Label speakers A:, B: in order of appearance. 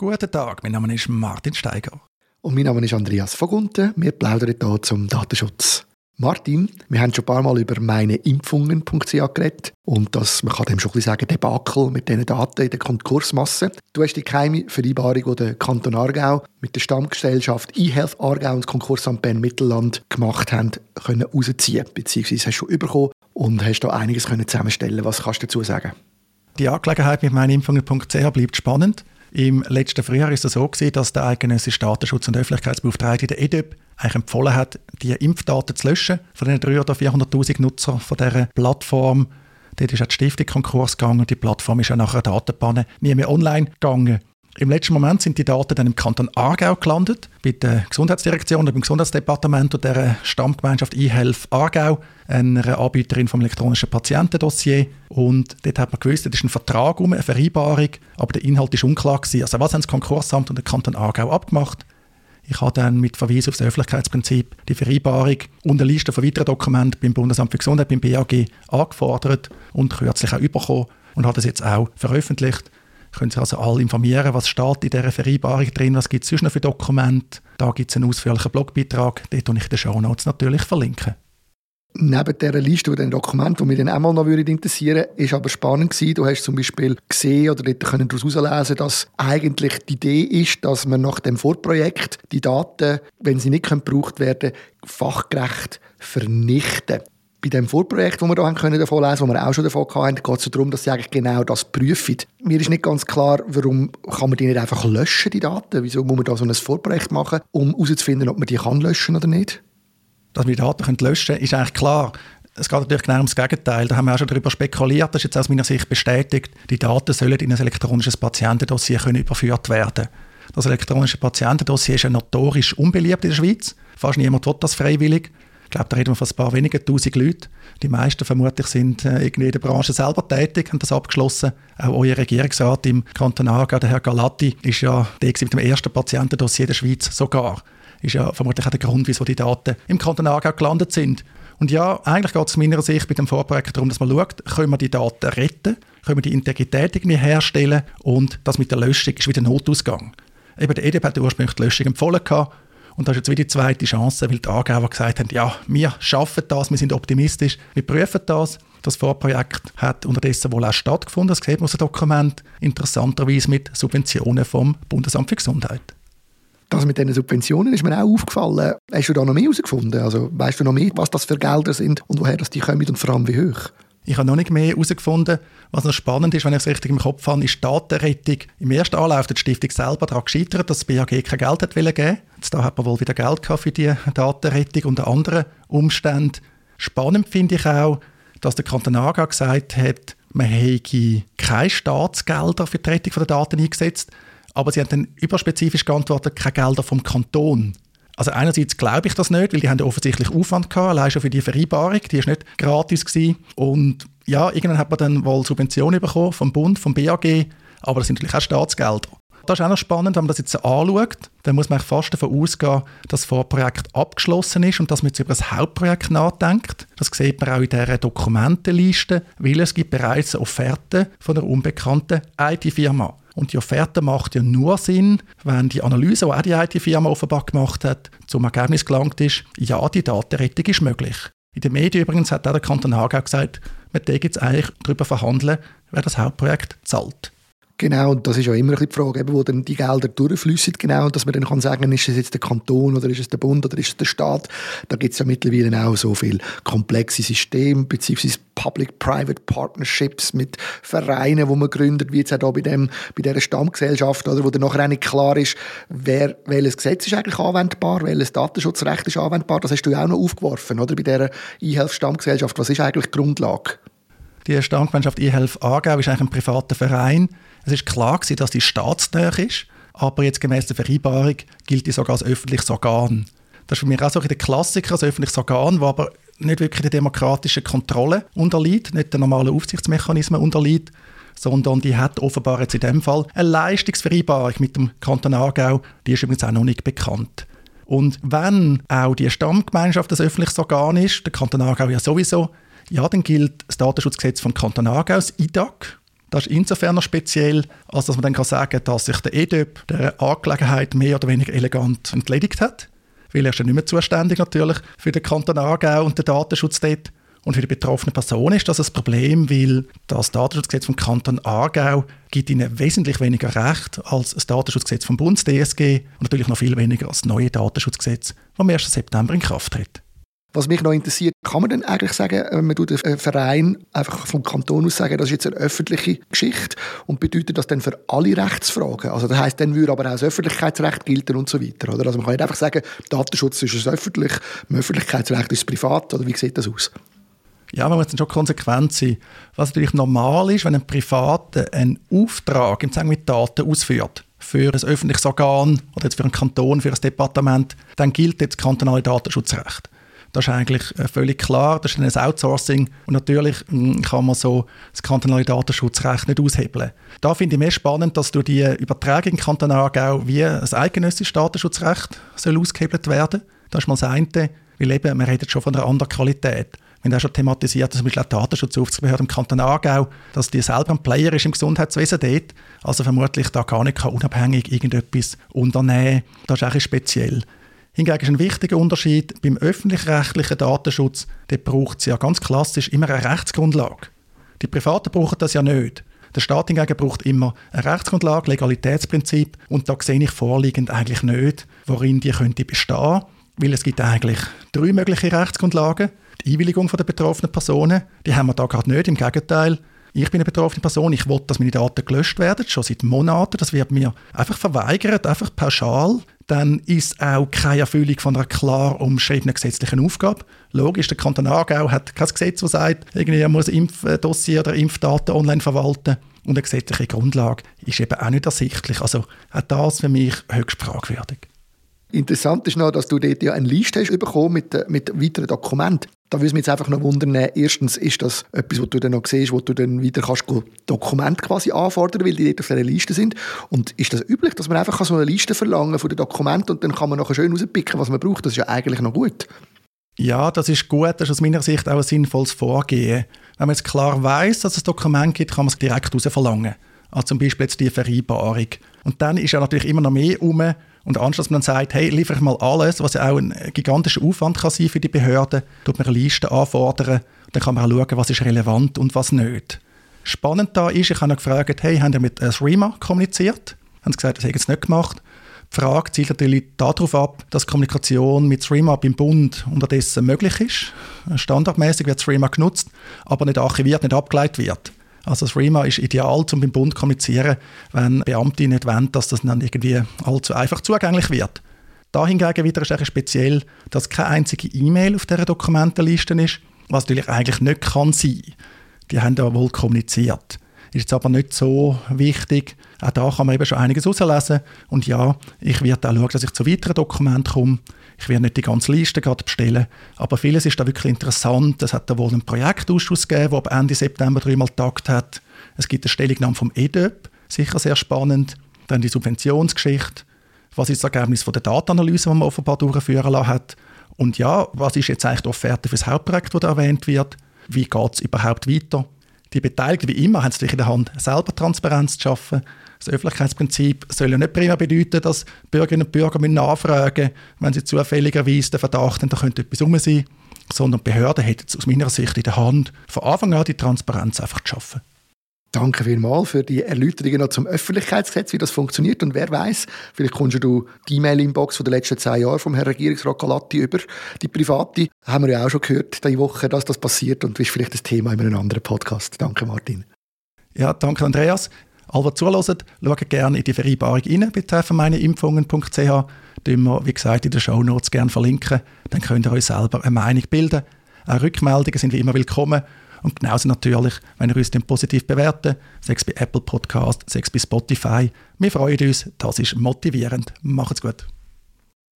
A: Guten Tag, mein Name ist Martin Steiger.
B: Und mein Name ist Andreas Vogunten. Wir plaudern hier zum Datenschutz. Martin, wir haben schon ein paar Mal über meineimpfungen.ch geredet und das, man kann dem schon ein bisschen sagen, Debakel mit diesen Daten in der Konkursmasse. Du hast die geheime Vereinbarung, die der Kanton Aargau mit der Stammgesellschaft eHealth Aargau und das Konkursamt Bern Mittelland gemacht haben, können rausziehen, beziehungsweise hast du schon bekommen und hast da einiges können zusammenstellen. Was kannst du dazu sagen?
A: Die Angelegenheit mit meineimpfungen.ch bleibt spannend. Im letzten Frühjahr war es so gewesen, dass der eidgenössische Datenschutz- und Öffentlichkeitsbeauftragte der EDEP eigentlich empfohlen hat, die Impfdaten zu löschen von den 300.000 oder 400.000 Nutzern von dieser Plattform. Dort ist auch die Stiftung Konkurs gegangen und die Plattform ist auch nach einer Datenpanne nie mehr online gegangen. Im letzten Moment sind die Daten dann im Kanton Aargau gelandet, bei der Gesundheitsdirektion oder beim Gesundheitsdepartement und der Stammgemeinschaft eHealth Aargau, einer Anbieterin vom elektronischen Patientendossier. Und dort hat man gewusst, das ist ein Vertrag um, eine Vereinbarung, aber der Inhalt ist unklar gewesen. Also was haben das Konkursamt und der Kanton Aargau abgemacht? Ich habe dann mit Verweis auf das Öffentlichkeitsprinzip die Vereinbarung und eine Liste von weiteren Dokumenten beim Bundesamt für Gesundheit, beim BAG, angefordert und kürzlich auch bekommen und habe das jetzt auch veröffentlicht können sich also alle informieren, was steht in dieser Vereinbarung drin, was gibt es sonst noch für Dokumente. Da gibt es einen ausführlichen Blogbeitrag, den ich in den Show Notes natürlich verlinken.
B: Neben dieser Liste und den Dokumenten, die mich dann auch mal noch interessieren würde, ist aber spannend gewesen. Du hast zum Beispiel gesehen oder daraus herauslesen dass eigentlich die Idee ist, dass man nach dem Vorprojekt die Daten, wenn sie nicht gebraucht werden fachgerecht vernichten bei dem Vorprojekt, das wir hier können davon lesen können, das wir auch schon davon hatten, geht es darum, dass sie eigentlich genau das prüfen. Mir ist nicht ganz klar, warum kann man die nicht einfach löschen, die Daten? Wieso muss man da so ein Vorprojekt machen, um herauszufinden, ob man die kann löschen oder nicht?
A: Dass wir die Daten löschen können, ist eigentlich klar. Es geht natürlich genau ums Gegenteil. Da haben wir auch schon darüber spekuliert, das ist jetzt aus meiner Sicht bestätigt. Die Daten sollen in ein elektronisches Patientendossier können überführt werden. Das elektronische Patientendossier ist ja notorisch unbeliebt in der Schweiz. Fast niemand will das freiwillig. Ich glaube, da reden wir von ein paar wenigen tausend Leuten. Die meisten vermutlich sind äh, irgendwie in der Branche selber tätig, haben das abgeschlossen. Auch euer Regierungsrat im Kanton Aargau, der Herr Galatti, ist ja der mit dem ersten Patientendossier der Schweiz sogar. Ist ja vermutlich auch der Grund, wieso die Daten im Kanton Aargau gelandet sind. Und ja, eigentlich geht es aus meiner Sicht mit dem Vorprojekt darum, dass man schaut, können wir die Daten retten, können wir die Integrität irgendwie herstellen und das mit der Löschung ist wieder Notausgang. Eben der EDP hat ursprünglich die Löschung empfohlen gehabt, und das ist jetzt wieder die zweite Chance, weil die Angeber gesagt haben, ja, wir schaffen das, wir sind optimistisch, wir prüfen das. Das Vorprojekt hat unterdessen wohl auch stattgefunden, das sieht man aus dem Dokument, interessanterweise mit Subventionen vom Bundesamt für Gesundheit.
B: Das mit diesen Subventionen ist mir auch aufgefallen. Hast du da noch mehr herausgefunden? Also, weißt du noch mehr, was das für Gelder sind und woher das die kommen und vor allem wie hoch?
A: Ich habe noch nicht mehr herausgefunden. Was noch spannend ist, wenn ich es richtig im Kopf habe, ist Datenrettung. Im ersten Anlauf hat die Stiftung selber daran gescheitert, dass das BAG kein Geld hat geben Jetzt da hat man wohl wieder Geld für die Datenrettung und andere Umstände. Spannend finde ich auch, dass der Kanton Aargau gesagt hat, man hätte keine Staatsgelder für die Rettung der Daten eingesetzt, aber sie haben dann überspezifisch geantwortet, keine Gelder vom Kanton. Also einerseits glaube ich das nicht, weil die haben offensichtlich Aufwand gehabt, allein schon für die Vereinbarung, die ist nicht gratis gewesen. Und ja, irgendwann hat man dann wohl Subventionen bekommen vom Bund, vom BAG, aber das sind natürlich auch Staatsgelder. Das ist auch noch spannend, wenn man das jetzt anschaut, dann muss man fast davon ausgehen, dass das Vorprojekt abgeschlossen ist und dass man jetzt über das Hauptprojekt nachdenkt. Das sieht man auch in dieser Dokumentenliste, weil es gibt bereits eine Offerte von einer unbekannten IT-Firma. Und die Offerte macht ja nur Sinn, wenn die Analyse, die auch die IT-Firma offenbar gemacht hat, zum Ergebnis gelangt ist, ja, die Datenrettung ist möglich. In den Medien übrigens hat auch der Kanton Aargau gesagt, man jetzt eigentlich darüber verhandeln, wer das Hauptprojekt zahlt.
B: Genau, und das ist ja immer die Frage, eben, wo dann die Gelder durchfließen, genau, dass man dann kann sagen, ist es jetzt der Kanton oder ist es der Bund oder ist es der Staat. Da gibt es ja mittlerweile auch so viele komplexe Systeme, beziehungsweise Public-Private Partnerships mit Vereinen, wo man gründet, wie jetzt auch bei, dem, bei dieser Stammgesellschaft, oder, wo dann nachher auch nicht klar ist, wer, welches Gesetz ist eigentlich anwendbar, welches Datenschutzrecht ist anwendbar. Das hast du ja auch noch aufgeworfen, oder, bei dieser E-Health-Stammgesellschaft. Was ist eigentlich die Grundlage?
A: Die Stammgemeinschaft E-Health Aargau ist eigentlich ein privater Verein, es ist klar gewesen, dass die staatsnäher ist, aber jetzt gemäß der Vereinbarung gilt die sogar als öffentliches Organ. Das ist für mich auch so ein der Klassiker, als öffentliches Organ, das aber nicht wirklich der demokratischen Kontrolle unterliegt, nicht den normalen Aufsichtsmechanismen unterliegt, sondern die hat offenbar jetzt in dem Fall eine Leistungsvereinbarung mit dem Kanton Aargau, die ist übrigens auch noch nicht bekannt. Und wenn auch die Stammgemeinschaft ein öffentliches Organ ist, der Kanton Aargau ja sowieso, ja, dann gilt das Datenschutzgesetz vom Kanton Aargau, das IDAC, Das ist insofern noch speziell, als dass man dann sagen kann, dass sich der EDÖP der Angelegenheit mehr oder weniger elegant entledigt hat. Weil er ist ja nicht mehr zuständig natürlich für den Kanton Aargau und den Datenschutz dort. Und für die betroffene Person ist das ein Problem, weil das Datenschutzgesetz vom Kanton Aargau gibt ihnen wesentlich weniger Recht als das Datenschutzgesetz vom Bund, DSG, und natürlich noch viel weniger als das neue Datenschutzgesetz, das am 1. September in Kraft tritt.
B: Was mich noch interessiert, kann man denn eigentlich sagen, äh, man tut einen Verein einfach vom Kanton aus sagen, das ist jetzt eine öffentliche Geschichte und bedeutet das dann für alle Rechtsfragen? Also das heißt, dann würde aber auch das Öffentlichkeitsrecht gelten und so weiter, oder? Also man kann nicht einfach sagen, Datenschutz ist öffentlich, im Öffentlichkeitsrecht ist privat, oder wie sieht das aus?
A: Ja, man muss dann schon konsequent sein. Was natürlich normal ist, wenn ein Privater einen Auftrag im Zusammenhang mit Daten ausführt, für ein öffentliches Organ oder jetzt für einen Kanton, für ein Departement, dann gilt jetzt das kantonale Datenschutzrecht. Das ist eigentlich äh, völlig klar, das ist ein Outsourcing und natürlich hm, kann man so das kantonale Datenschutzrecht nicht aushebeln. Da finde ich mehr spannend, dass durch die Übertragung im Kanton Aargau wie ein eidgenössisches Datenschutzrecht soll ausgehebelt werden. Das ist mal das eine, weil eben, man redet schon von einer anderen Qualität. Wir haben auch schon thematisiert, dass zum Beispiel auch die Datenschutzaufsichtsbehörde im Kanton Aargau, dass die selber ein Player ist im Gesundheitswesen dort, also vermutlich da gar nicht unabhängig irgendetwas unternehmen. Das ist eigentlich speziell. Hingegen ist ein wichtiger Unterschied beim öffentlich-rechtlichen Datenschutz, der braucht es ja ganz klassisch immer eine Rechtsgrundlage. Die Privaten brauchen das ja nicht. Der Staat hingegen braucht immer eine Rechtsgrundlage, Legalitätsprinzip und da sehe ich vorliegend eigentlich nicht, worin die könnte bestehen, weil es gibt eigentlich drei mögliche Rechtsgrundlagen. Die Einwilligung der betroffenen Personen, die haben wir da gerade nicht, im Gegenteil. Ich bin eine betroffene Person, ich will, dass meine Daten gelöscht werden, schon seit Monaten. Das wird mir einfach verweigert, einfach pauschal. Dann ist auch keine Erfüllung von einer klar umschriebenen gesetzlichen Aufgabe. Logisch, der Kanton Aargau hat kein Gesetz, das sagt, irgendwie muss Impfdossier oder Impfdaten online verwalten. Und eine gesetzliche Grundlage ist eben auch nicht ersichtlich. Also auch das für mich höchst fragwürdig.
B: Interessant ist noch, dass du dort ja eine Liste hast bekommen mit, äh, mit weiteren Dokumenten. Da würde mich jetzt einfach noch wundern, erstens, ist das etwas, was du dann noch siehst, wo du dann wieder kannst Dokumente quasi anfordern, weil die dort auf dieser Liste sind? Und ist das üblich, dass man einfach so eine Liste verlangen von den Dokumenten und dann kann man nachher schön rauspicken, was man braucht? Das ist ja eigentlich noch gut.
A: Ja, das ist gut. Das ist aus meiner Sicht auch ein sinnvolles Vorgehen. Wenn man jetzt klar weiß, dass es Dokument gibt, kann man es direkt rausverlangen. Also zum Beispiel jetzt die Vereinbarung. Und dann ist ja natürlich immer noch mehr um, und anstatt dass man dann sagt, hey, liefere ich mal alles, was ja auch ein gigantischer Aufwand kann sein für die Behörden, tut man eine Liste anfordern, dann kann man auch schauen, was ist relevant und was nicht. Spannend da ist, ich habe gefragt, hey, haben ihr mit äh, SREMA kommuniziert? Haben sie gesagt, das haben sie nicht gemacht. Die Frage zielt natürlich darauf ab, dass Kommunikation mit SREMA beim Bund unterdessen möglich ist. Standardmäßig wird SREMA genutzt, aber nicht archiviert, nicht abgeleitet wird. Also das REMA ist ideal, um beim Bund zu kommunizieren, wenn Beamte nicht wollen, dass das dann irgendwie allzu einfach zugänglich wird. Da hingegen wieder ist speziell, dass keine einzige E-Mail auf dieser Dokumentenliste ist, was natürlich eigentlich nicht kann sein. Die haben ja wohl kommuniziert. Ist jetzt aber nicht so wichtig. Auch da kann man eben schon einiges herauslesen. Und ja, ich werde auch schauen, dass ich zu weiteren Dokumenten komme. Ich werde nicht die ganze Liste gerade bestellen, aber vieles ist da wirklich interessant. Es hat da wohl einen Projektausschuss gegeben, der ab Ende September dreimal tagt hat. Es gibt eine Stellungnahme vom EDÖP, sicher sehr spannend. Dann die Subventionsgeschichte. Was ist das Ergebnis von der Datenanalyse, die man offenbar durchführen lassen hat? Und ja, was ist jetzt eigentlich die Offerte für das Hauptprojekt, das da erwähnt wird? Wie geht es überhaupt weiter? Die Beteiligten, wie immer, haben es in der Hand, selber Transparenz zu schaffen. Das Öffentlichkeitsprinzip soll ja nicht prima bedeuten, dass Bürgerinnen und Bürger nachfragen müssen, wenn sie zufälligerweise den Verdacht haben, da könnte etwas rum sein, sondern Behörden hätten es aus meiner Sicht in der Hand, von Anfang an die Transparenz einfach zu schaffen.
B: Danke vielmals für die Erläuterungen noch zum Öffentlichkeitsgesetz, wie das funktioniert. Und wer weiß, vielleicht kommst du die E-Mail-Inbox den letzten zehn Jahren vom Herrn Regierungsrat Galatti über. Die private haben wir ja auch schon gehört, diese Woche, dass das passiert und ist vielleicht das Thema in einem anderen Podcast. Danke, Martin.
A: Ja, danke, Andreas. Alle, die zuhören, schauen gerne in die Vereinbarung rein, betreffend meineimpfungen.ch. Den wir, wie gesagt, in den Show Notes gerne verlinken. Dann könnt ihr euch selber eine Meinung bilden. Auch Rückmeldungen sind wie immer willkommen. Und genauso natürlich, wenn ihr uns positiv bewerten, sechs bei Apple Podcast, sechs bei Spotify. Wir freuen uns, das ist motivierend. Macht's gut.